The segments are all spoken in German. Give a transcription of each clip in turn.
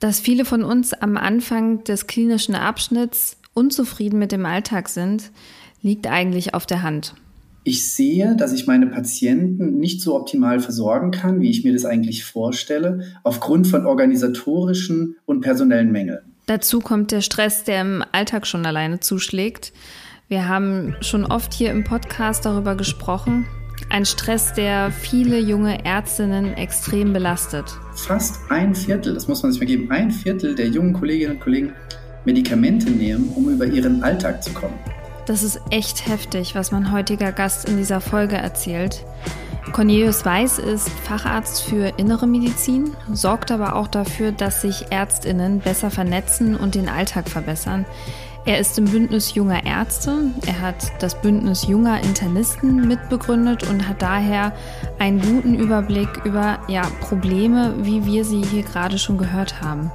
Dass viele von uns am Anfang des klinischen Abschnitts unzufrieden mit dem Alltag sind, liegt eigentlich auf der Hand. Ich sehe, dass ich meine Patienten nicht so optimal versorgen kann, wie ich mir das eigentlich vorstelle, aufgrund von organisatorischen und personellen Mängeln. Dazu kommt der Stress, der im Alltag schon alleine zuschlägt. Wir haben schon oft hier im Podcast darüber gesprochen. Ein Stress, der viele junge Ärztinnen extrem belastet. Fast ein Viertel, das muss man sich mal geben, ein Viertel der jungen Kolleginnen und Kollegen Medikamente nehmen, um über ihren Alltag zu kommen. Das ist echt heftig, was mein heutiger Gast in dieser Folge erzählt. Cornelius Weiß ist Facharzt für innere Medizin, sorgt aber auch dafür, dass sich Ärztinnen besser vernetzen und den Alltag verbessern. Er ist im Bündnis junger Ärzte, er hat das Bündnis junger Internisten mitbegründet und hat daher einen guten Überblick über ja, Probleme, wie wir sie hier gerade schon gehört haben.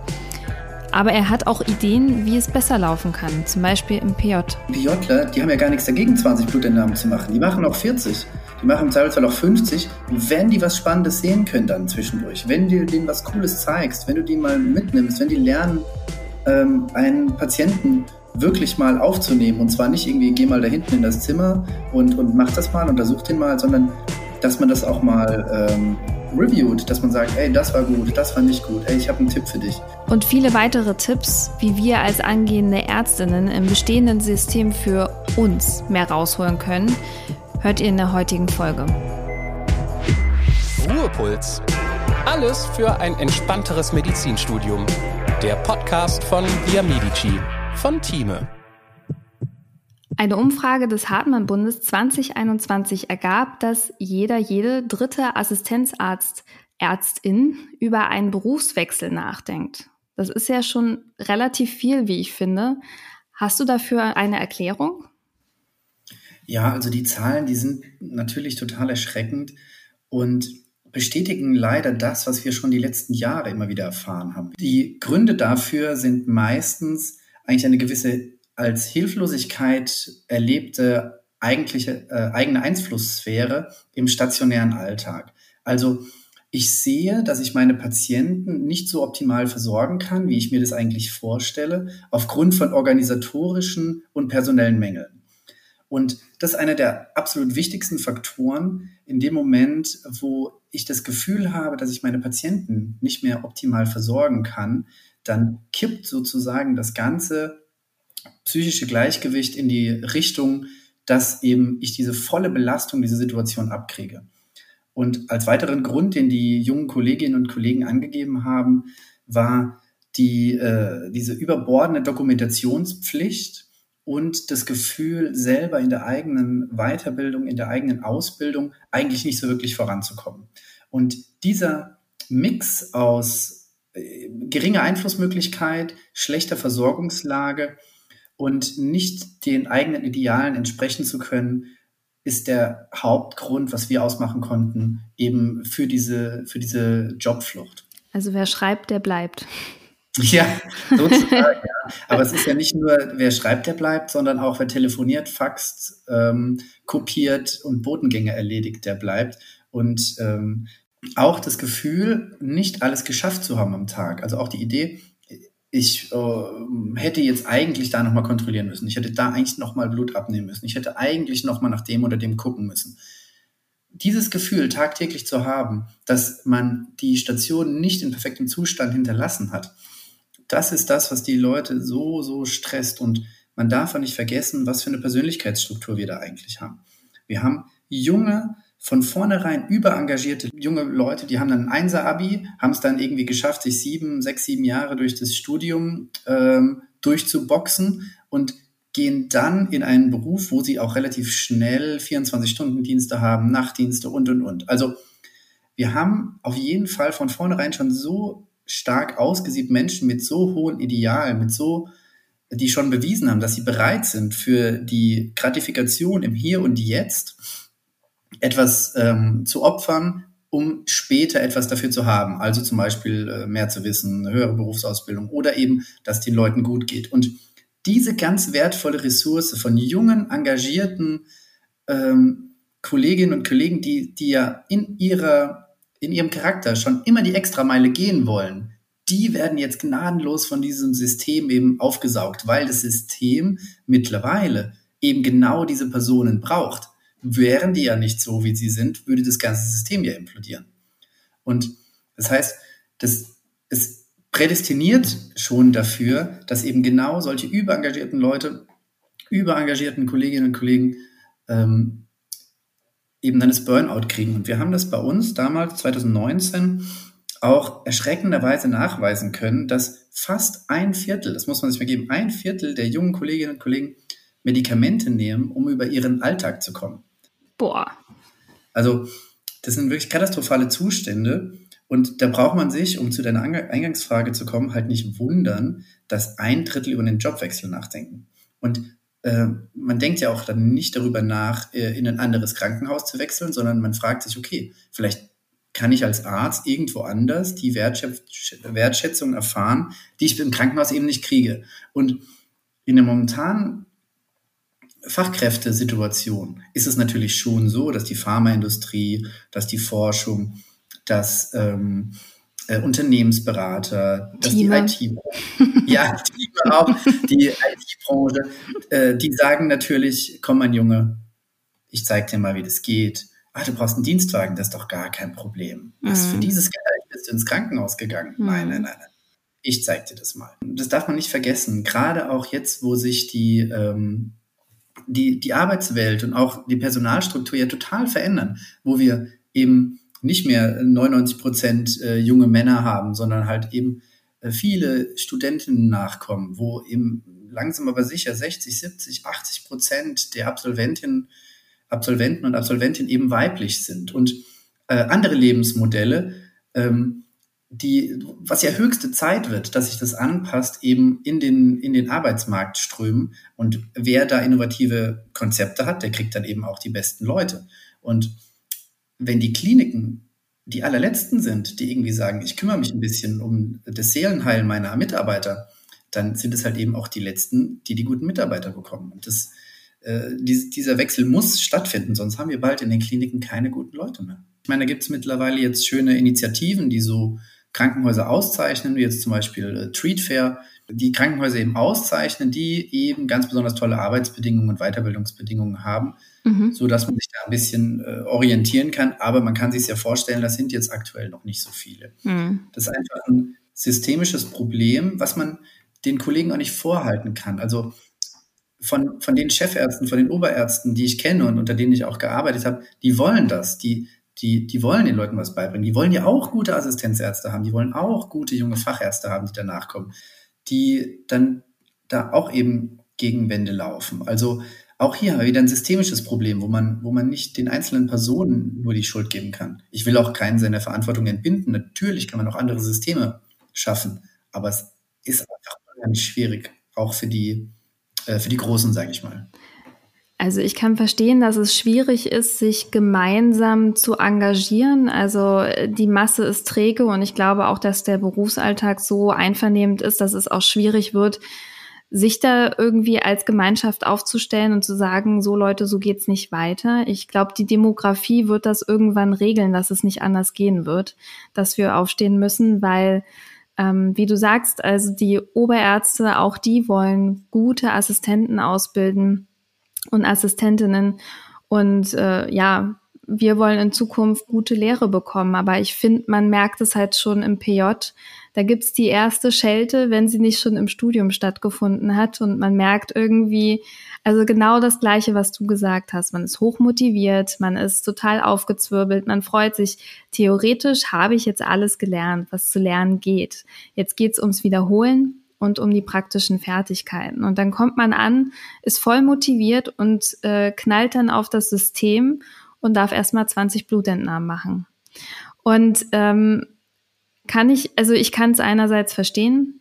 Aber er hat auch Ideen, wie es besser laufen kann, zum Beispiel im PJ. PJler, die haben ja gar nichts dagegen, 20 Blutentnahmen zu machen. Die machen auch 40. Die machen im Zweifelsfall auch 50. wenn die was Spannendes sehen können dann zwischendurch, wenn du denen was Cooles zeigst, wenn du die mal mitnimmst, wenn die lernen, ähm, einen Patienten wirklich mal aufzunehmen. Und zwar nicht irgendwie, geh mal da hinten in das Zimmer und, und mach das mal, untersuch den mal, sondern dass man das auch mal ähm, reviewt, dass man sagt, ey, das war gut, das war nicht gut, ey, ich habe einen Tipp für dich. Und viele weitere Tipps, wie wir als angehende Ärztinnen im bestehenden System für uns mehr rausholen können, hört ihr in der heutigen Folge. Ruhepuls. Alles für ein entspannteres Medizinstudium. Der Podcast von Via Medici von Thieme. Eine Umfrage des Hartmann-Bundes 2021 ergab, dass jeder, jede dritte Assistenzarzt, Ärztin über einen Berufswechsel nachdenkt. Das ist ja schon relativ viel, wie ich finde. Hast du dafür eine Erklärung? Ja, also die Zahlen, die sind natürlich total erschreckend und bestätigen leider das, was wir schon die letzten Jahre immer wieder erfahren haben. Die Gründe dafür sind meistens eigentlich eine gewisse als Hilflosigkeit erlebte eigentliche, äh, eigene Einflusssphäre im stationären Alltag. Also ich sehe, dass ich meine Patienten nicht so optimal versorgen kann, wie ich mir das eigentlich vorstelle, aufgrund von organisatorischen und personellen Mängeln. Und das ist einer der absolut wichtigsten Faktoren in dem Moment, wo ich das Gefühl habe, dass ich meine Patienten nicht mehr optimal versorgen kann, dann kippt sozusagen das ganze psychische Gleichgewicht in die Richtung, dass eben ich diese volle Belastung, diese Situation abkriege. Und als weiteren Grund, den die jungen Kolleginnen und Kollegen angegeben haben, war die, äh, diese überbordene Dokumentationspflicht und das Gefühl, selber in der eigenen Weiterbildung, in der eigenen Ausbildung eigentlich nicht so wirklich voranzukommen. Und dieser Mix aus äh, geringer Einflussmöglichkeit, schlechter Versorgungslage und nicht den eigenen Idealen entsprechen zu können, ist der Hauptgrund, was wir ausmachen konnten, eben für diese, für diese Jobflucht. Also wer schreibt, der bleibt. Ja, sozusagen, ja. Aber es ist ja nicht nur, wer schreibt, der bleibt, sondern auch wer telefoniert, faxt, ähm, kopiert und Botengänge erledigt, der bleibt. Und ähm, auch das Gefühl, nicht alles geschafft zu haben am Tag. Also auch die Idee, ich äh, hätte jetzt eigentlich da nochmal kontrollieren müssen. Ich hätte da eigentlich nochmal Blut abnehmen müssen. Ich hätte eigentlich nochmal nach dem oder dem gucken müssen. Dieses Gefühl tagtäglich zu haben, dass man die Station nicht in perfektem Zustand hinterlassen hat, das ist das, was die Leute so, so stresst. Und man darf auch nicht vergessen, was für eine Persönlichkeitsstruktur wir da eigentlich haben. Wir haben junge, von vornherein überengagierte junge Leute, die haben dann ein Einser-Abi, haben es dann irgendwie geschafft, sich sieben, sechs, sieben Jahre durch das Studium ähm, durchzuboxen und gehen dann in einen Beruf, wo sie auch relativ schnell 24-Stunden-Dienste haben, Nachtdienste und, und, und. Also wir haben auf jeden Fall von vornherein schon so stark ausgesiebt Menschen mit so hohen Idealen, mit so, die schon bewiesen haben, dass sie bereit sind für die Gratifikation im Hier und Jetzt etwas ähm, zu opfern, um später etwas dafür zu haben. Also zum Beispiel äh, mehr zu wissen, höhere Berufsausbildung oder eben, dass den Leuten gut geht. Und diese ganz wertvolle Ressource von jungen, engagierten ähm, Kolleginnen und Kollegen, die, die ja in ihrer, in ihrem Charakter schon immer die Extrameile gehen wollen, die werden jetzt gnadenlos von diesem System eben aufgesaugt, weil das System mittlerweile eben genau diese Personen braucht. Wären die ja nicht so, wie sie sind, würde das ganze System ja implodieren. Und das heißt, das, es prädestiniert schon dafür, dass eben genau solche überengagierten Leute, überengagierten Kolleginnen und Kollegen ähm, eben dann das Burnout kriegen. Und wir haben das bei uns damals, 2019, auch erschreckenderweise nachweisen können, dass fast ein Viertel, das muss man sich mal geben, ein Viertel der jungen Kolleginnen und Kollegen Medikamente nehmen, um über ihren Alltag zu kommen. Boah. Also, das sind wirklich katastrophale Zustände. Und da braucht man sich, um zu deiner Eingangsfrage zu kommen, halt nicht wundern, dass ein Drittel über den Jobwechsel nachdenken. Und äh, man denkt ja auch dann nicht darüber nach, äh, in ein anderes Krankenhaus zu wechseln, sondern man fragt sich, okay, vielleicht kann ich als Arzt irgendwo anders die Wertschätzung erfahren, die ich im Krankenhaus eben nicht kriege. Und in der momentanen Fachkräftesituation ist es natürlich schon so, dass die Pharmaindustrie, dass die Forschung, dass ähm, äh, Unternehmensberater, dass Team. die IT, ja, Team auch, die IT-Branche, äh, die sagen natürlich, komm mein Junge, ich zeig dir mal, wie das geht. Ah, du brauchst einen Dienstwagen, das ist doch gar kein Problem. Was, mhm. Für dieses Geld bist du ins Krankenhaus gegangen. Mhm. Nein, nein, nein, nein. Ich zeig dir das mal. Das darf man nicht vergessen. Gerade auch jetzt, wo sich die, ähm, die, die Arbeitswelt und auch die Personalstruktur ja total verändern, wo wir eben nicht mehr 99 Prozent äh, junge Männer haben, sondern halt eben äh, viele Studentinnen nachkommen, wo eben langsam aber sicher 60, 70, 80 Prozent der Absolventinnen, Absolventen und Absolventinnen eben weiblich sind. Und äh, andere Lebensmodelle, ähm, die, was ja höchste Zeit wird, dass sich das anpasst eben in den, in den Arbeitsmarkt strömen. Und wer da innovative Konzepte hat, der kriegt dann eben auch die besten Leute. Und wenn die Kliniken die allerletzten sind, die irgendwie sagen, ich kümmere mich ein bisschen um das Seelenheil meiner Mitarbeiter, dann sind es halt eben auch die letzten, die die guten Mitarbeiter bekommen. Und das, äh, dies, dieser Wechsel muss stattfinden, sonst haben wir bald in den Kliniken keine guten Leute mehr. Ich meine, da gibt es mittlerweile jetzt schöne Initiativen, die so Krankenhäuser auszeichnen, wie jetzt zum Beispiel äh, Treatfair, die Krankenhäuser eben auszeichnen, die eben ganz besonders tolle Arbeitsbedingungen und Weiterbildungsbedingungen haben, mhm. so dass man sich da ein bisschen äh, orientieren kann. Aber man kann sich ja vorstellen, das sind jetzt aktuell noch nicht so viele. Mhm. Das ist einfach ein systemisches Problem, was man den Kollegen auch nicht vorhalten kann. Also von, von den Chefärzten, von den Oberärzten, die ich kenne und unter denen ich auch gearbeitet habe, die wollen das. Die, die, die wollen den Leuten was beibringen. Die wollen ja auch gute Assistenzärzte haben. Die wollen auch gute junge Fachärzte haben, die danach kommen die dann da auch eben gegen Wände laufen. Also auch hier haben wir wieder ein systemisches Problem, wo man, wo man nicht den einzelnen Personen nur die Schuld geben kann. Ich will auch keinen seiner Verantwortung entbinden. Natürlich kann man auch andere Systeme schaffen, aber es ist einfach schwierig, auch für die, äh, für die Großen, sage ich mal. Also ich kann verstehen, dass es schwierig ist, sich gemeinsam zu engagieren. Also die Masse ist träge und ich glaube auch, dass der Berufsalltag so einvernehmend ist, dass es auch schwierig wird, sich da irgendwie als Gemeinschaft aufzustellen und zu sagen, so Leute, so geht's nicht weiter. Ich glaube, die Demografie wird das irgendwann regeln, dass es nicht anders gehen wird, dass wir aufstehen müssen, weil ähm, wie du sagst, also die Oberärzte, auch die wollen gute Assistenten ausbilden und Assistentinnen. Und äh, ja, wir wollen in Zukunft gute Lehre bekommen. Aber ich finde, man merkt es halt schon im PJ. Da gibt's die erste Schelte, wenn sie nicht schon im Studium stattgefunden hat. Und man merkt irgendwie, also genau das Gleiche, was du gesagt hast. Man ist hochmotiviert, man ist total aufgezwirbelt, man freut sich. Theoretisch habe ich jetzt alles gelernt, was zu lernen geht. Jetzt geht's ums Wiederholen und um die praktischen Fertigkeiten. Und dann kommt man an, ist voll motiviert und äh, knallt dann auf das System und darf erstmal 20 Blutentnahmen machen. Und ähm, kann ich, also ich kann es einerseits verstehen,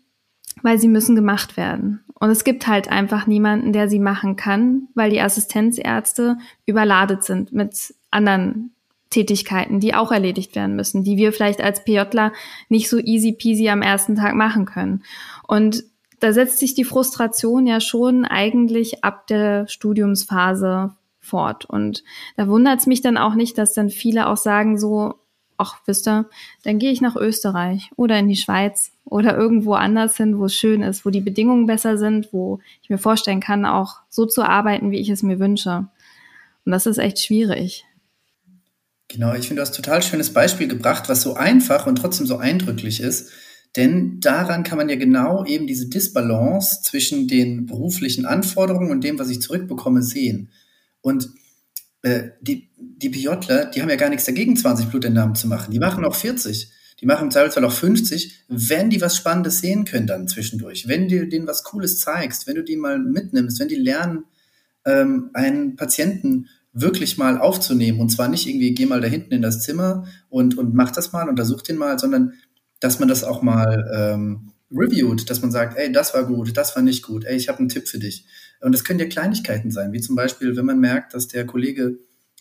weil sie müssen gemacht werden. Und es gibt halt einfach niemanden, der sie machen kann, weil die Assistenzärzte überladet sind mit anderen Tätigkeiten, die auch erledigt werden müssen, die wir vielleicht als PJler nicht so easy peasy am ersten Tag machen können. Und da setzt sich die Frustration ja schon eigentlich ab der Studiumsphase fort. Und da wundert es mich dann auch nicht, dass dann viele auch sagen so, ach, wisst ihr, dann gehe ich nach Österreich oder in die Schweiz oder irgendwo anders hin, wo es schön ist, wo die Bedingungen besser sind, wo ich mir vorstellen kann, auch so zu arbeiten, wie ich es mir wünsche. Und das ist echt schwierig. Genau, ich finde, du hast ein total schönes Beispiel gebracht, was so einfach und trotzdem so eindrücklich ist. Denn daran kann man ja genau eben diese Disbalance zwischen den beruflichen Anforderungen und dem, was ich zurückbekomme, sehen. Und äh, die, die PJler, die haben ja gar nichts dagegen, 20 Blutentnahmen zu machen. Die machen auch 40. Die machen im Zweifelsfall auch 50, wenn die was Spannendes sehen können dann zwischendurch. Wenn du denen was Cooles zeigst, wenn du die mal mitnimmst, wenn die lernen, ähm, einen Patienten wirklich mal aufzunehmen. Und zwar nicht irgendwie, geh mal da hinten in das Zimmer und, und mach das mal, untersuch den mal, sondern dass man das auch mal ähm, reviewt, dass man sagt, ey, das war gut, das war nicht gut, ey, ich habe einen Tipp für dich. Und das können ja Kleinigkeiten sein, wie zum Beispiel, wenn man merkt, dass der Kollege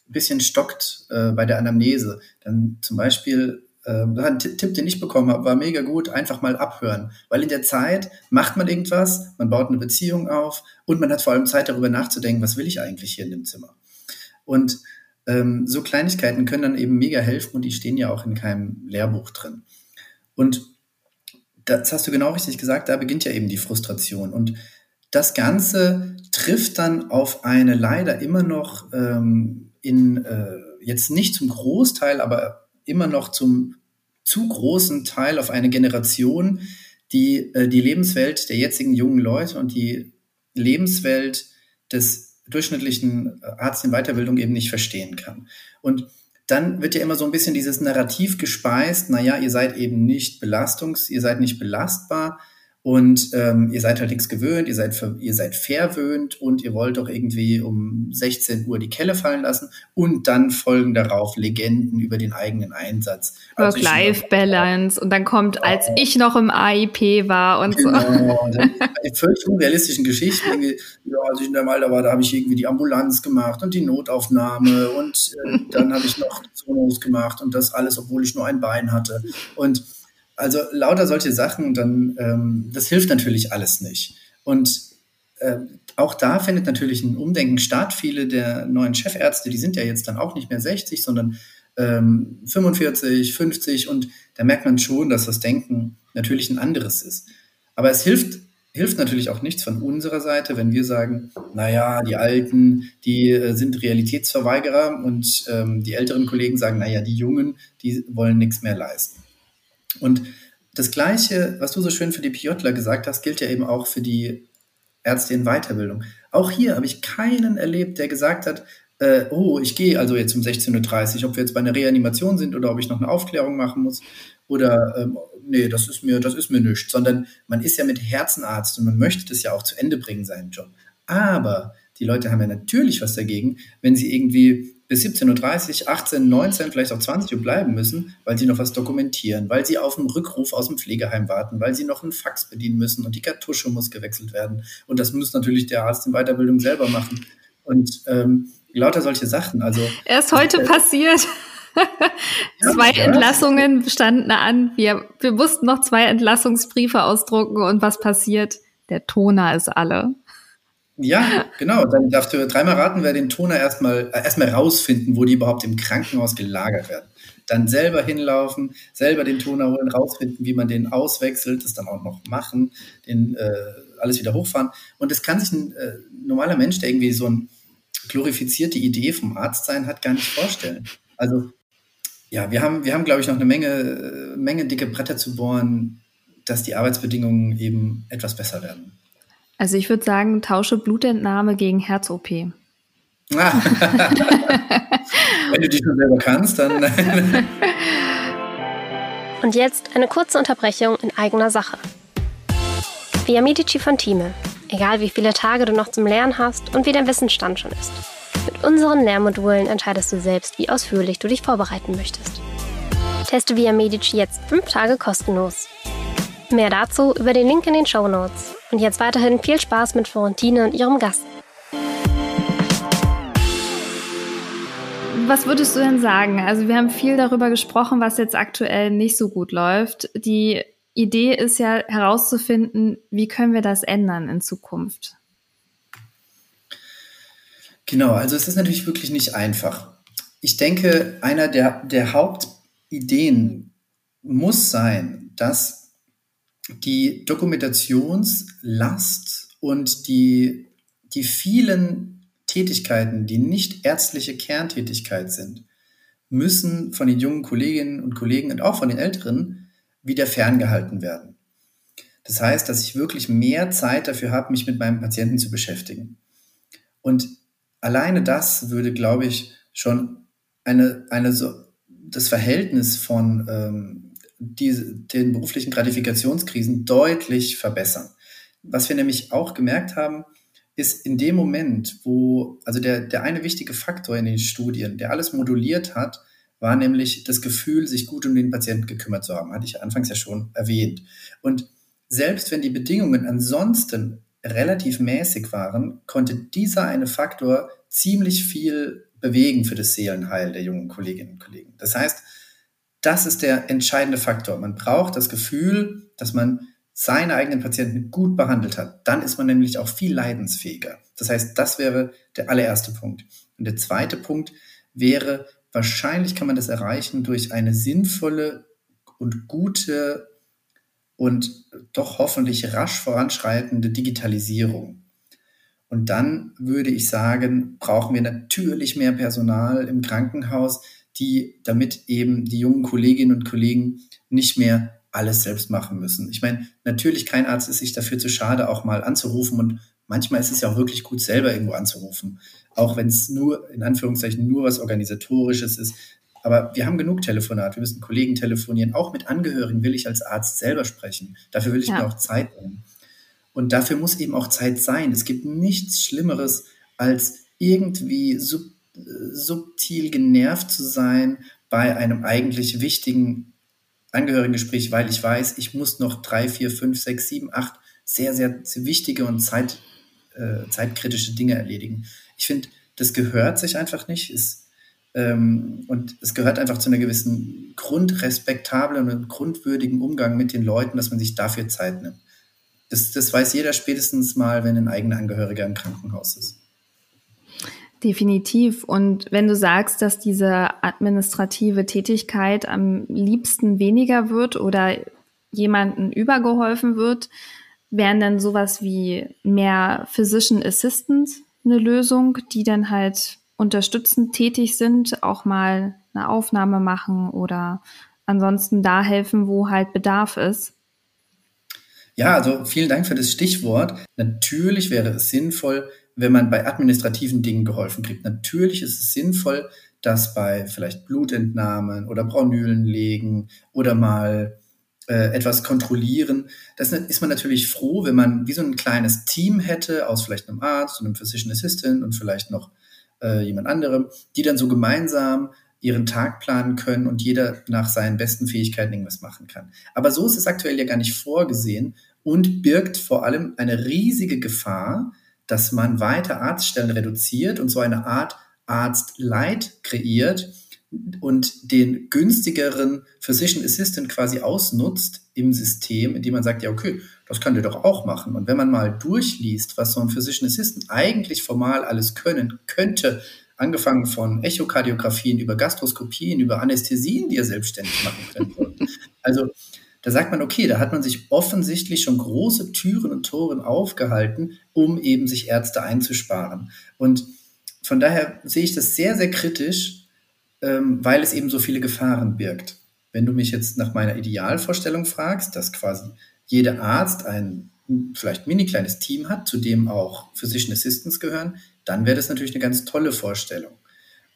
ein bisschen stockt äh, bei der Anamnese, dann zum Beispiel äh, ein Tipp, den ich bekommen habe, war mega gut, einfach mal abhören. Weil in der Zeit macht man irgendwas, man baut eine Beziehung auf und man hat vor allem Zeit darüber nachzudenken, was will ich eigentlich hier in dem Zimmer. Und ähm, so Kleinigkeiten können dann eben mega helfen und die stehen ja auch in keinem Lehrbuch drin. Und das hast du genau richtig gesagt, da beginnt ja eben die Frustration. Und das Ganze trifft dann auf eine leider immer noch ähm, in, äh, jetzt nicht zum Großteil, aber immer noch zum zu großen Teil auf eine Generation, die äh, die Lebenswelt der jetzigen jungen Leute und die Lebenswelt des durchschnittlichen Arzt in Weiterbildung eben nicht verstehen kann. Und dann wird ja immer so ein bisschen dieses Narrativ gespeist, naja, ihr seid eben nicht belastungs-, ihr seid nicht belastbar, und ähm, ihr seid halt nichts gewöhnt, ihr seid, ihr seid verwöhnt und ihr wollt doch irgendwie um 16 Uhr die Kelle fallen lassen und dann folgen darauf Legenden über den eigenen Einsatz. Also Work-Life-Balance und dann kommt, als ja. ich noch im AIP war und genau, so. Die völlig unrealistischen Geschichten. Ja, als ich in der Malta war, da habe ich irgendwie die Ambulanz gemacht und die Notaufnahme und äh, dann habe ich noch Zonos gemacht und das alles, obwohl ich nur ein Bein hatte. Und also lauter solche Sachen, dann ähm, das hilft natürlich alles nicht. Und äh, auch da findet natürlich ein Umdenken statt. Viele der neuen Chefärzte, die sind ja jetzt dann auch nicht mehr 60, sondern ähm, 45, 50 und da merkt man schon, dass das Denken natürlich ein anderes ist. Aber es hilft, hilft natürlich auch nichts von unserer Seite, wenn wir sagen, naja, die Alten, die äh, sind Realitätsverweigerer und ähm, die älteren Kollegen sagen, naja, die Jungen, die wollen nichts mehr leisten. Und das Gleiche, was du so schön für die PJler gesagt hast, gilt ja eben auch für die Ärzte in Weiterbildung. Auch hier habe ich keinen erlebt, der gesagt hat, äh, oh, ich gehe also jetzt um 16.30 Uhr, ob wir jetzt bei einer Reanimation sind oder ob ich noch eine Aufklärung machen muss oder ähm, nee, das ist mir, das ist mir nichts, sondern man ist ja mit Herzenarzt und man möchte das ja auch zu Ende bringen, seinen Job. Aber die Leute haben ja natürlich was dagegen, wenn sie irgendwie bis 17.30 Uhr, 18, 19, vielleicht auch 20 Uhr bleiben müssen, weil sie noch was dokumentieren, weil sie auf einen Rückruf aus dem Pflegeheim warten, weil sie noch einen Fax bedienen müssen und die Kartusche muss gewechselt werden. Und das muss natürlich der Arzt in Weiterbildung selber machen. Und ähm, lauter solche Sachen. Also erst heute äh, passiert. zwei ja, Entlassungen standen an. Wir, wir mussten noch zwei Entlassungsbriefe ausdrucken und was passiert? Der Toner ist alle. Ja, genau. Dann darfst du dreimal raten, wer den Toner erstmal äh, erstmal rausfinden, wo die überhaupt im Krankenhaus gelagert werden. Dann selber hinlaufen, selber den Toner holen, rausfinden, wie man den auswechselt, das dann auch noch machen, den äh, alles wieder hochfahren. Und das kann sich ein äh, normaler Mensch, der irgendwie so eine glorifizierte Idee vom Arzt sein hat, gar nicht vorstellen. Also ja, wir haben, wir haben, glaube ich, noch eine Menge, äh, Menge dicke Bretter zu bohren, dass die Arbeitsbedingungen eben etwas besser werden. Also ich würde sagen, tausche Blutentnahme gegen Herz-OP. Ah. Wenn du die schon selber kannst, dann. Und jetzt eine kurze Unterbrechung in eigener Sache. Via Medici von. Egal wie viele Tage du noch zum Lernen hast und wie dein Wissensstand schon ist. Mit unseren Lernmodulen entscheidest du selbst, wie ausführlich du dich vorbereiten möchtest. Teste Via Medici jetzt fünf Tage kostenlos. Mehr dazu über den Link in den Show Notes. Und jetzt weiterhin viel Spaß mit Florentine und ihrem Gast. Was würdest du denn sagen? Also wir haben viel darüber gesprochen, was jetzt aktuell nicht so gut läuft. Die Idee ist ja herauszufinden, wie können wir das ändern in Zukunft? Genau, also es ist natürlich wirklich nicht einfach. Ich denke, einer der, der Hauptideen muss sein, dass die Dokumentationslast und die, die vielen Tätigkeiten, die nicht ärztliche Kerntätigkeit sind, müssen von den jungen Kolleginnen und Kollegen und auch von den Älteren wieder ferngehalten werden. Das heißt, dass ich wirklich mehr Zeit dafür habe, mich mit meinem Patienten zu beschäftigen. Und alleine das würde, glaube ich, schon eine, eine so, das Verhältnis von ähm, diese, den beruflichen Gratifikationskrisen deutlich verbessern. Was wir nämlich auch gemerkt haben, ist in dem Moment, wo, also der, der eine wichtige Faktor in den Studien, der alles moduliert hat, war nämlich das Gefühl, sich gut um den Patienten gekümmert zu haben. Hatte ich anfangs ja schon erwähnt. Und selbst wenn die Bedingungen ansonsten relativ mäßig waren, konnte dieser eine Faktor ziemlich viel bewegen für das Seelenheil der jungen Kolleginnen und Kollegen. Das heißt, das ist der entscheidende Faktor. Man braucht das Gefühl, dass man seine eigenen Patienten gut behandelt hat. Dann ist man nämlich auch viel leidensfähiger. Das heißt, das wäre der allererste Punkt. Und der zweite Punkt wäre, wahrscheinlich kann man das erreichen durch eine sinnvolle und gute und doch hoffentlich rasch voranschreitende Digitalisierung. Und dann würde ich sagen, brauchen wir natürlich mehr Personal im Krankenhaus, die damit eben die jungen Kolleginnen und Kollegen nicht mehr alles selbst machen müssen. Ich meine, natürlich kein Arzt ist sich dafür zu schade, auch mal anzurufen und manchmal ist es ja auch wirklich gut, selber irgendwo anzurufen. Auch wenn es nur, in Anführungszeichen, nur was Organisatorisches ist. Aber wir haben genug Telefonat. Wir müssen Kollegen telefonieren. Auch mit Angehörigen will ich als Arzt selber sprechen. Dafür will ich ja. mir auch Zeit nehmen. Und dafür muss eben auch Zeit sein. Es gibt nichts Schlimmeres, als irgendwie sub, subtil genervt zu sein bei einem eigentlich wichtigen Angehörigengespräch, weil ich weiß, ich muss noch drei, vier, fünf, sechs, sieben, acht sehr, sehr, wichtige und zeit, äh, zeitkritische Dinge erledigen. Ich finde, das gehört sich einfach nicht. Ist, ähm, und es gehört einfach zu einer gewissen grundrespektablen und grundwürdigen Umgang mit den Leuten, dass man sich dafür Zeit nimmt. Das, das weiß jeder spätestens mal, wenn ein eigener Angehöriger im Krankenhaus ist. Definitiv. Und wenn du sagst, dass diese administrative Tätigkeit am liebsten weniger wird oder jemanden übergeholfen wird, wären dann sowas wie mehr Physician Assistants eine Lösung, die dann halt unterstützend tätig sind, auch mal eine Aufnahme machen oder ansonsten da helfen, wo halt Bedarf ist. Ja, also vielen Dank für das Stichwort. Natürlich wäre es sinnvoll, wenn man bei administrativen Dingen geholfen kriegt. Natürlich ist es sinnvoll, dass bei vielleicht Blutentnahmen oder Braunülen legen oder mal äh, etwas kontrollieren. Das ist man natürlich froh, wenn man wie so ein kleines Team hätte aus vielleicht einem Arzt und einem Physician Assistant und vielleicht noch äh, jemand anderem, die dann so gemeinsam ihren Tag planen können und jeder nach seinen besten Fähigkeiten irgendwas machen kann. Aber so ist es aktuell ja gar nicht vorgesehen und birgt vor allem eine riesige Gefahr, dass man weiter Arztstellen reduziert und so eine Art Arztleit kreiert, und den günstigeren Physician Assistant quasi ausnutzt im System, indem man sagt, ja, okay, das kann der doch auch machen. Und wenn man mal durchliest, was so ein Physician Assistant eigentlich formal alles können könnte, angefangen von Echokardiografien über Gastroskopien, über Anästhesien, die er selbstständig machen könnte. Also da sagt man, okay, da hat man sich offensichtlich schon große Türen und Toren aufgehalten, um eben sich Ärzte einzusparen. Und von daher sehe ich das sehr, sehr kritisch, ähm, weil es eben so viele Gefahren birgt. Wenn du mich jetzt nach meiner Idealvorstellung fragst, dass quasi jeder Arzt ein vielleicht mini kleines Team hat, zu dem auch Physician Assistants gehören, dann wäre das natürlich eine ganz tolle Vorstellung.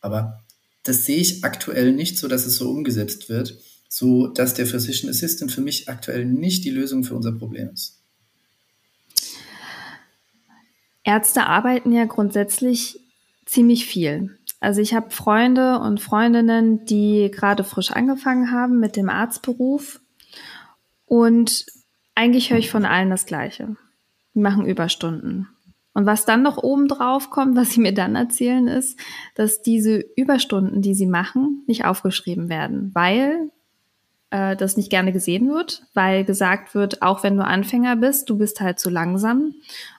Aber das sehe ich aktuell nicht so, dass es so umgesetzt wird, so dass der Physician Assistant für mich aktuell nicht die Lösung für unser Problem ist. Ärzte arbeiten ja grundsätzlich ziemlich viel. Also ich habe Freunde und Freundinnen, die gerade frisch angefangen haben mit dem Arztberuf. Und eigentlich höre ich von allen das Gleiche. Die machen Überstunden. Und was dann noch oben drauf kommt, was sie mir dann erzählen, ist, dass diese Überstunden, die sie machen, nicht aufgeschrieben werden, weil äh, das nicht gerne gesehen wird, weil gesagt wird, auch wenn du Anfänger bist, du bist halt zu langsam.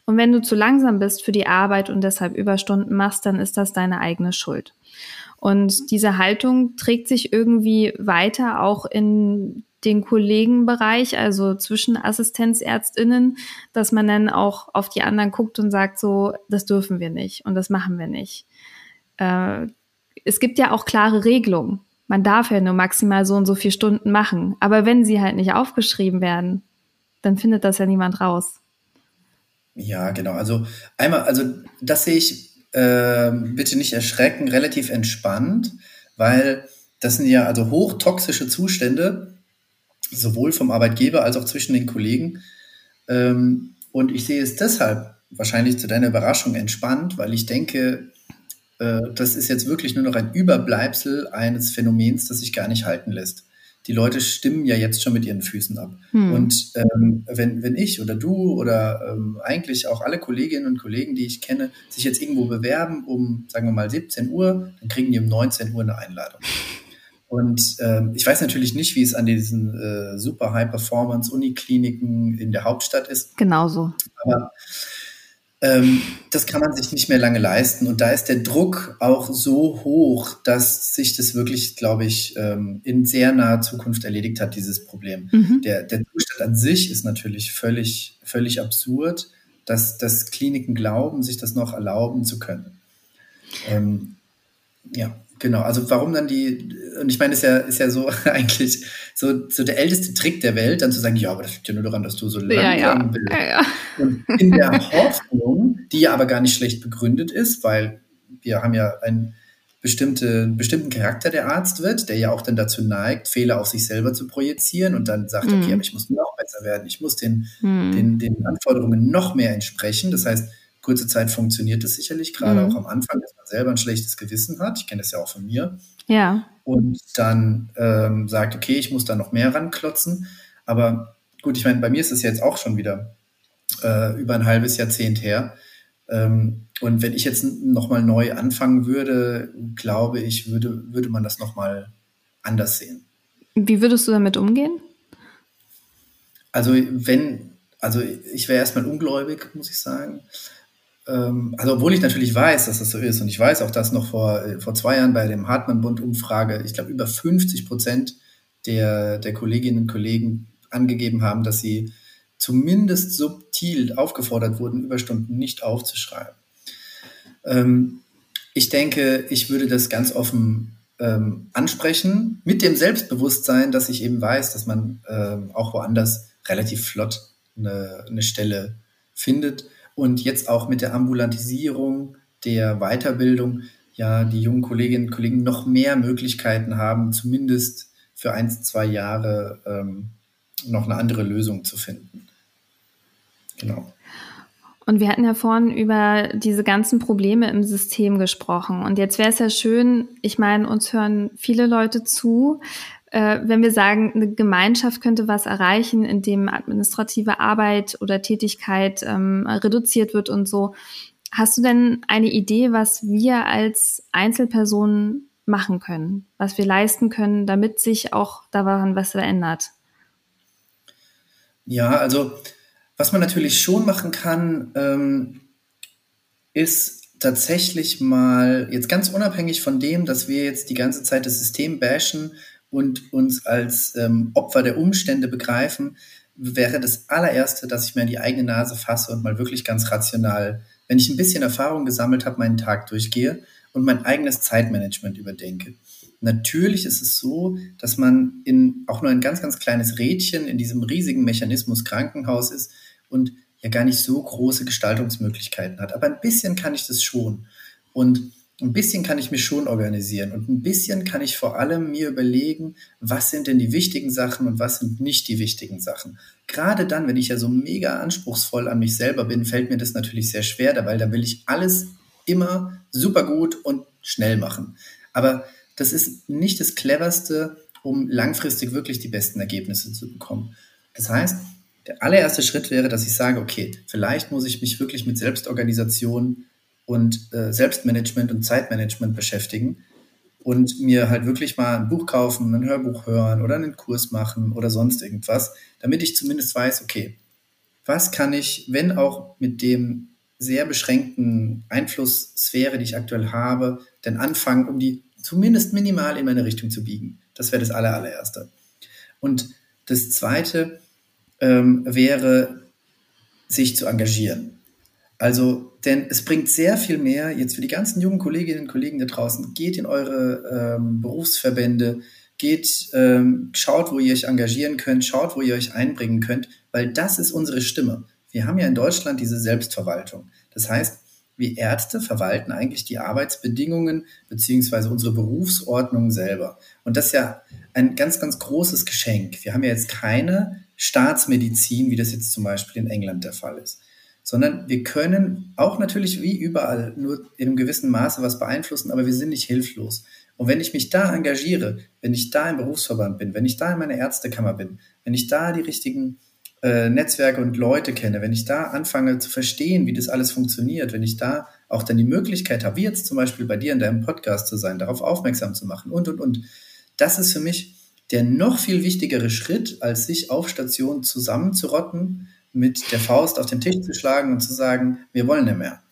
Und wenn du zu langsam bist für die Arbeit und deshalb Überstunden machst, dann ist das deine eigene Schuld. Und diese Haltung trägt sich irgendwie weiter auch in den Kollegenbereich, also zwischen Assistenzärztinnen, dass man dann auch auf die anderen guckt und sagt, so, das dürfen wir nicht und das machen wir nicht. Äh, es gibt ja auch klare Regelungen. Man darf ja nur maximal so und so viele Stunden machen. Aber wenn sie halt nicht aufgeschrieben werden, dann findet das ja niemand raus. Ja, genau. Also einmal, also das sehe ich äh, bitte nicht erschrecken, relativ entspannt, weil das sind ja also hochtoxische Zustände, sowohl vom Arbeitgeber als auch zwischen den Kollegen. Ähm, und ich sehe es deshalb wahrscheinlich zu deiner Überraschung entspannt, weil ich denke, das ist jetzt wirklich nur noch ein Überbleibsel eines Phänomens, das sich gar nicht halten lässt. Die Leute stimmen ja jetzt schon mit ihren Füßen ab. Hm. Und ähm, wenn, wenn ich oder du oder ähm, eigentlich auch alle Kolleginnen und Kollegen, die ich kenne, sich jetzt irgendwo bewerben um, sagen wir mal, 17 Uhr, dann kriegen die um 19 Uhr eine Einladung. Und ähm, ich weiß natürlich nicht, wie es an diesen äh, super High-Performance-Unikliniken in der Hauptstadt ist. Genauso. Aber ähm, das kann man sich nicht mehr lange leisten. Und da ist der Druck auch so hoch, dass sich das wirklich, glaube ich, ähm, in sehr naher Zukunft erledigt hat, dieses Problem. Mhm. Der, der Zustand an sich ist natürlich völlig, völlig absurd, dass, dass Kliniken glauben, sich das noch erlauben zu können. Ähm, ja. Genau, also warum dann die, und ich meine, ist ja, ist ja so eigentlich so, so der älteste Trick der Welt, dann zu sagen, ja, aber das liegt ja nur daran, dass du so langsam ja, ja. bist. Ja, ja. Und in der Hoffnung, die ja aber gar nicht schlecht begründet ist, weil wir haben ja einen bestimmte, bestimmten Charakter, der Arzt wird, der ja auch dann dazu neigt, Fehler auf sich selber zu projizieren und dann sagt, mhm. okay, aber ich muss noch besser werden, ich muss den, mhm. den, den Anforderungen noch mehr entsprechen. Das heißt, kurze Zeit funktioniert es sicherlich, gerade mhm. auch am Anfang, dass man selber ein schlechtes Gewissen hat. Ich kenne das ja auch von mir. Ja. Und dann ähm, sagt, okay, ich muss da noch mehr ranklotzen. Aber gut, ich meine, bei mir ist es jetzt auch schon wieder äh, über ein halbes Jahrzehnt her. Ähm, und wenn ich jetzt nochmal neu anfangen würde, glaube ich, würde, würde man das nochmal anders sehen. Wie würdest du damit umgehen? Also wenn, also ich wäre erstmal ungläubig, muss ich sagen also obwohl ich natürlich weiß, dass das so ist und ich weiß auch, dass noch vor, äh, vor zwei Jahren bei dem Hartmann-Bund-Umfrage, ich glaube, über 50 Prozent der, der Kolleginnen und Kollegen angegeben haben, dass sie zumindest subtil aufgefordert wurden, Überstunden nicht aufzuschreiben. Ähm, ich denke, ich würde das ganz offen ähm, ansprechen, mit dem Selbstbewusstsein, dass ich eben weiß, dass man ähm, auch woanders relativ flott eine, eine Stelle findet und jetzt auch mit der Ambulantisierung der Weiterbildung ja die jungen Kolleginnen und Kollegen noch mehr Möglichkeiten haben, zumindest für ein, zwei Jahre ähm, noch eine andere Lösung zu finden. Genau. Und wir hatten ja vorhin über diese ganzen Probleme im System gesprochen. Und jetzt wäre es ja schön, ich meine, uns hören viele Leute zu, äh, wenn wir sagen, eine Gemeinschaft könnte was erreichen, indem administrative Arbeit oder Tätigkeit ähm, reduziert wird und so. Hast du denn eine Idee, was wir als Einzelpersonen machen können, was wir leisten können, damit sich auch daran was verändert? Ja, also was man natürlich schon machen kann, ähm, ist tatsächlich mal, jetzt ganz unabhängig von dem, dass wir jetzt die ganze Zeit das System bashen, und uns als ähm, Opfer der Umstände begreifen, wäre das allererste, dass ich mir in die eigene Nase fasse und mal wirklich ganz rational, wenn ich ein bisschen Erfahrung gesammelt habe, meinen Tag durchgehe und mein eigenes Zeitmanagement überdenke. Natürlich ist es so, dass man in auch nur ein ganz, ganz kleines Rädchen in diesem riesigen Mechanismus Krankenhaus ist und ja gar nicht so große Gestaltungsmöglichkeiten hat. Aber ein bisschen kann ich das schon. Und ein bisschen kann ich mich schon organisieren und ein bisschen kann ich vor allem mir überlegen, was sind denn die wichtigen Sachen und was sind nicht die wichtigen Sachen. Gerade dann, wenn ich ja so mega anspruchsvoll an mich selber bin, fällt mir das natürlich sehr schwer, weil da will ich alles immer super gut und schnell machen. Aber das ist nicht das cleverste, um langfristig wirklich die besten Ergebnisse zu bekommen. Das heißt, der allererste Schritt wäre, dass ich sage, okay, vielleicht muss ich mich wirklich mit Selbstorganisation und äh, Selbstmanagement und Zeitmanagement beschäftigen und mir halt wirklich mal ein Buch kaufen, ein Hörbuch hören oder einen Kurs machen oder sonst irgendwas, damit ich zumindest weiß, okay, was kann ich, wenn auch mit dem sehr beschränkten Einflusssphäre, die ich aktuell habe, denn anfangen, um die zumindest minimal in meine Richtung zu biegen. Das wäre das allererste. Und Das Zweite ähm, wäre, sich zu engagieren. Also, denn es bringt sehr viel mehr, jetzt für die ganzen jungen Kolleginnen und Kollegen da draußen, geht in eure ähm, Berufsverbände, geht, ähm, schaut, wo ihr euch engagieren könnt, schaut, wo ihr euch einbringen könnt, weil das ist unsere Stimme. Wir haben ja in Deutschland diese Selbstverwaltung. Das heißt, wir Ärzte verwalten eigentlich die Arbeitsbedingungen beziehungsweise unsere Berufsordnung selber. Und das ist ja ein ganz, ganz großes Geschenk. Wir haben ja jetzt keine Staatsmedizin, wie das jetzt zum Beispiel in England der Fall ist, sondern wir können auch natürlich wie überall nur in einem gewissen Maße was beeinflussen, aber wir sind nicht hilflos. Und wenn ich mich da engagiere, wenn ich da im Berufsverband bin, wenn ich da in meiner Ärztekammer bin, wenn ich da die richtigen äh, Netzwerke und Leute kenne, wenn ich da anfange zu verstehen, wie das alles funktioniert, wenn ich da auch dann die Möglichkeit habe, wie jetzt zum Beispiel bei dir in deinem Podcast zu sein, darauf aufmerksam zu machen und, und, und. Das ist für mich der noch viel wichtigere Schritt, als sich auf Station zusammenzurotten, mit der Faust auf den Tisch zu schlagen und zu sagen, wir wollen nicht mehr.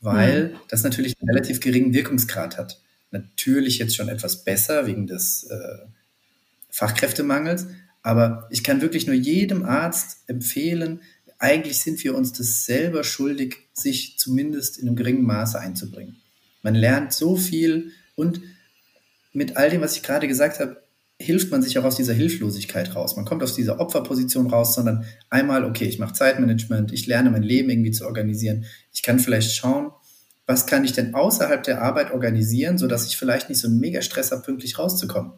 Weil mhm. das natürlich einen relativ geringen Wirkungsgrad hat. Natürlich jetzt schon etwas besser wegen des äh, Fachkräftemangels, aber ich kann wirklich nur jedem Arzt empfehlen, eigentlich sind wir uns das selber schuldig, sich zumindest in einem geringen Maße einzubringen. Man lernt so viel und mit all dem, was ich gerade gesagt habe, hilft man sich auch aus dieser Hilflosigkeit raus. Man kommt aus dieser Opferposition raus, sondern einmal, okay, ich mache Zeitmanagement, ich lerne mein Leben irgendwie zu organisieren. Ich kann vielleicht schauen, was kann ich denn außerhalb der Arbeit organisieren, sodass ich vielleicht nicht so einen Mega-Stress habe, pünktlich rauszukommen.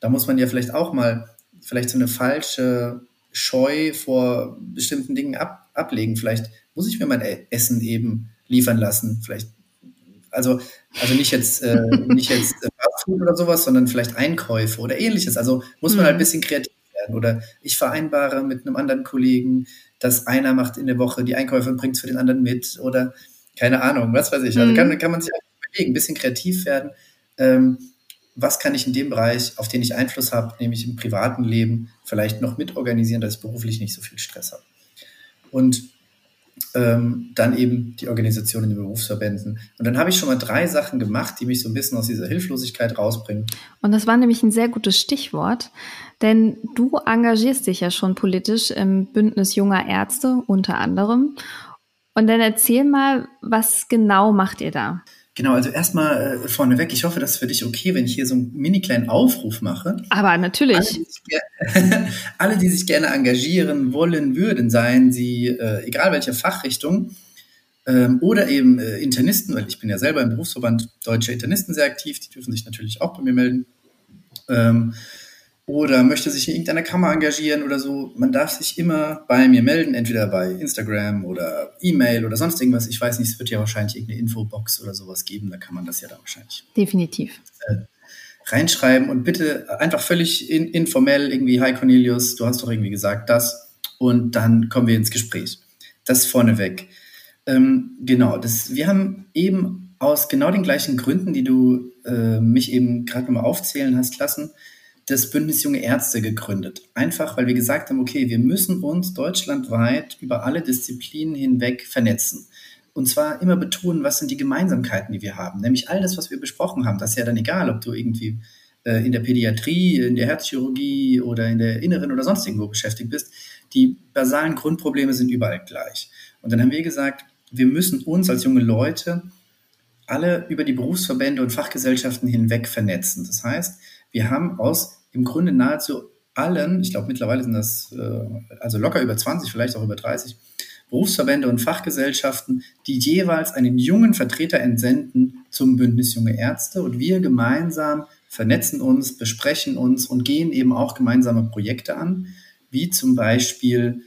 Da muss man ja vielleicht auch mal vielleicht so eine falsche Scheu vor bestimmten Dingen ab, ablegen. Vielleicht muss ich mir mein e-, Essen eben liefern lassen. Vielleicht, also, also nicht jetzt, äh, nicht jetzt äh, oder sowas, sondern vielleicht Einkäufe oder ähnliches. Also muss man halt ein mhm. bisschen kreativ werden. Oder ich vereinbare mit einem anderen Kollegen, dass einer macht in der Woche die Einkäufe und bringt es für den anderen mit. Oder keine Ahnung, was weiß ich. Also mhm. kann, kann man sich einfach überlegen, ein bisschen kreativ werden. Ähm, was kann ich in dem Bereich, auf den ich Einfluss habe, nämlich im privaten Leben, vielleicht noch mitorganisieren, dass ich beruflich nicht so viel Stress habe. Und ähm, dann eben die Organisation in den Berufsverbänden. Und dann habe ich schon mal drei Sachen gemacht, die mich so ein bisschen aus dieser Hilflosigkeit rausbringen. Und das war nämlich ein sehr gutes Stichwort, denn du engagierst dich ja schon politisch im Bündnis junger Ärzte unter anderem. Und dann erzähl mal, was genau macht ihr da? Genau, also erstmal äh, vorneweg, ich hoffe, das ist für dich okay, wenn ich hier so einen mini kleinen Aufruf mache. Aber natürlich. Alle, die, alle, die sich gerne engagieren wollen würden, seien sie, äh, egal welche Fachrichtung, ähm, oder eben äh, Internisten, weil ich bin ja selber im Berufsverband Deutsche Internisten sehr aktiv, die dürfen sich natürlich auch bei mir melden. Ähm, oder möchte sich in irgendeiner Kammer engagieren oder so, man darf sich immer bei mir melden, entweder bei Instagram oder E-Mail oder sonst irgendwas. Ich weiß nicht, es wird ja wahrscheinlich irgendeine Infobox oder sowas geben, da kann man das ja dann wahrscheinlich. Definitiv. Äh, reinschreiben und bitte einfach völlig in, informell irgendwie, hi Cornelius, du hast doch irgendwie gesagt das und dann kommen wir ins Gespräch. Das vorneweg. Ähm, genau, das, wir haben eben aus genau den gleichen Gründen, die du äh, mich eben gerade nochmal aufzählen hast lassen, das Bündnis Junge Ärzte gegründet. Einfach, weil wir gesagt haben, okay, wir müssen uns deutschlandweit über alle Disziplinen hinweg vernetzen. Und zwar immer betonen, was sind die Gemeinsamkeiten, die wir haben. Nämlich all das, was wir besprochen haben. Das ist ja dann egal, ob du irgendwie äh, in der Pädiatrie, in der Herzchirurgie oder in der Inneren oder sonst irgendwo beschäftigt bist. Die basalen Grundprobleme sind überall gleich. Und dann haben wir gesagt, wir müssen uns als junge Leute alle über die Berufsverbände und Fachgesellschaften hinweg vernetzen. Das heißt, wir haben aus im Grunde nahezu allen, ich glaube mittlerweile sind das äh, also locker über 20, vielleicht auch über 30, Berufsverbände und Fachgesellschaften, die jeweils einen jungen Vertreter entsenden zum Bündnis Junge Ärzte. Und wir gemeinsam vernetzen uns, besprechen uns und gehen eben auch gemeinsame Projekte an, wie zum Beispiel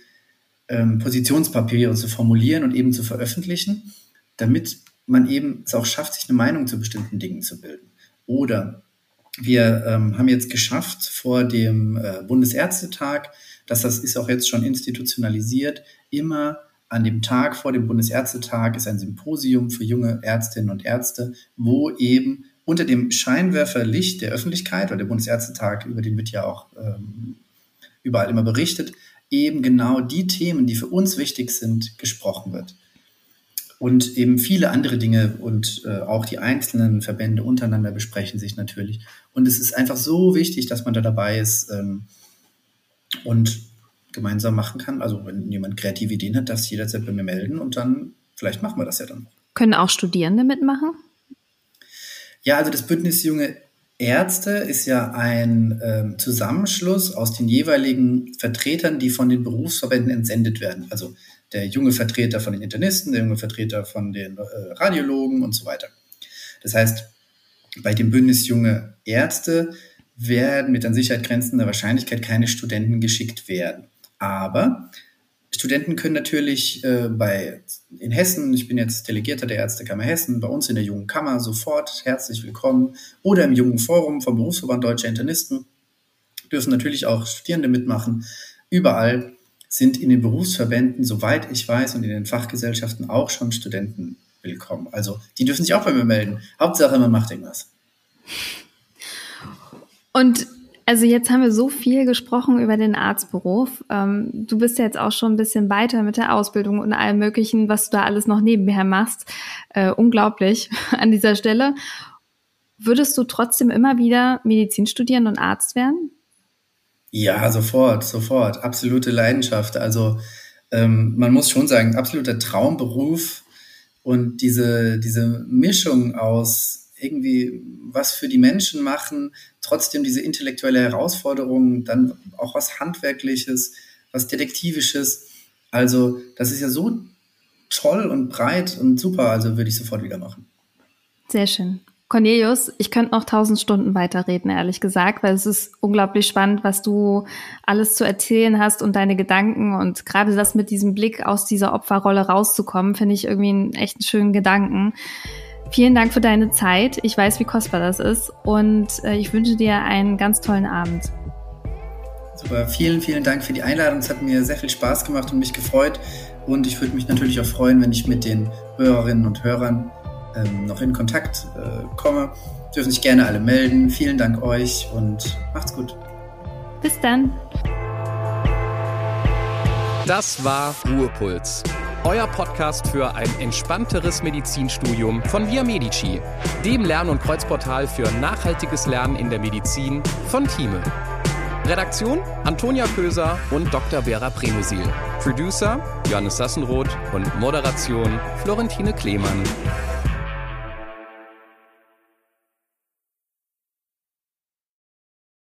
ähm, Positionspapiere zu formulieren und eben zu veröffentlichen, damit man eben es auch schafft, sich eine Meinung zu bestimmten Dingen zu bilden. Oder wir ähm, haben jetzt geschafft vor dem äh, Bundesärztetag, dass das ist auch jetzt schon institutionalisiert, immer an dem Tag vor dem Bundesärztetag ist ein Symposium für junge Ärztinnen und Ärzte, wo eben unter dem Scheinwerferlicht der Öffentlichkeit, weil der Bundesärztetag, über den wird ja auch ähm, überall immer berichtet, eben genau die Themen, die für uns wichtig sind, gesprochen wird und eben viele andere Dinge und äh, auch die einzelnen Verbände untereinander besprechen sich natürlich. Und es ist einfach so wichtig, dass man da dabei ist. Ähm, und gemeinsam machen kann. Also wenn jemand kreative Ideen hat, darf sich jederzeit bei mir melden und dann vielleicht machen wir das ja dann. Können auch Studierende mitmachen? Ja, also das Bündnis Junge Ärzte ist ja ein ähm, Zusammenschluss aus den jeweiligen Vertretern, die von den Berufsverbänden entsendet werden. Also der junge Vertreter von den Internisten, der junge Vertreter von den äh, Radiologen und so weiter. Das heißt, bei dem Bündnis Junge Ärzte werden mit an Sicherheit grenzender Wahrscheinlichkeit keine Studenten geschickt werden. Aber Studenten können natürlich äh, bei in Hessen, ich bin jetzt Delegierter der Ärztekammer Hessen, bei uns in der Jungen Kammer sofort herzlich willkommen oder im Jungen Forum vom Berufsverband Deutscher Internisten dürfen natürlich auch Studierende mitmachen. Überall sind in den Berufsverbänden, soweit ich weiß, und in den Fachgesellschaften auch schon Studenten willkommen. Also die dürfen sich auch bei mir melden. Hauptsache, man macht irgendwas. Und also jetzt haben wir so viel gesprochen über den Arztberuf. Ähm, du bist ja jetzt auch schon ein bisschen weiter mit der Ausbildung und allem Möglichen, was du da alles noch nebenher machst. Äh, unglaublich an dieser Stelle. Würdest du trotzdem immer wieder Medizin studieren und Arzt werden? Ja, sofort, sofort. Absolute Leidenschaft. Also ähm, man muss schon sagen, absoluter Traumberuf und diese, diese Mischung aus irgendwie was für die Menschen machen, trotzdem diese intellektuelle Herausforderung, dann auch was Handwerkliches, was Detektivisches. Also das ist ja so toll und breit und super, also würde ich sofort wieder machen. Sehr schön. Cornelius, ich könnte noch tausend Stunden weiterreden, ehrlich gesagt, weil es ist unglaublich spannend, was du alles zu erzählen hast und deine Gedanken und gerade das mit diesem Blick aus dieser Opferrolle rauszukommen, finde ich irgendwie einen echt schönen Gedanken. Vielen Dank für deine Zeit. Ich weiß, wie kostbar das ist und äh, ich wünsche dir einen ganz tollen Abend. Super, vielen, vielen Dank für die Einladung. Es hat mir sehr viel Spaß gemacht und mich gefreut. Und ich würde mich natürlich auch freuen, wenn ich mit den Hörerinnen und Hörern ähm, noch in Kontakt äh, komme. Dürfen sich gerne alle melden. Vielen Dank euch und macht's gut. Bis dann. Das war Ruhepuls euer Podcast für ein entspannteres Medizinstudium von Via Medici, dem Lern- und Kreuzportal für nachhaltiges Lernen in der Medizin von Thieme. Redaktion Antonia Köser und Dr. Vera Premusil. Producer Johannes Sassenroth und Moderation Florentine Klemann.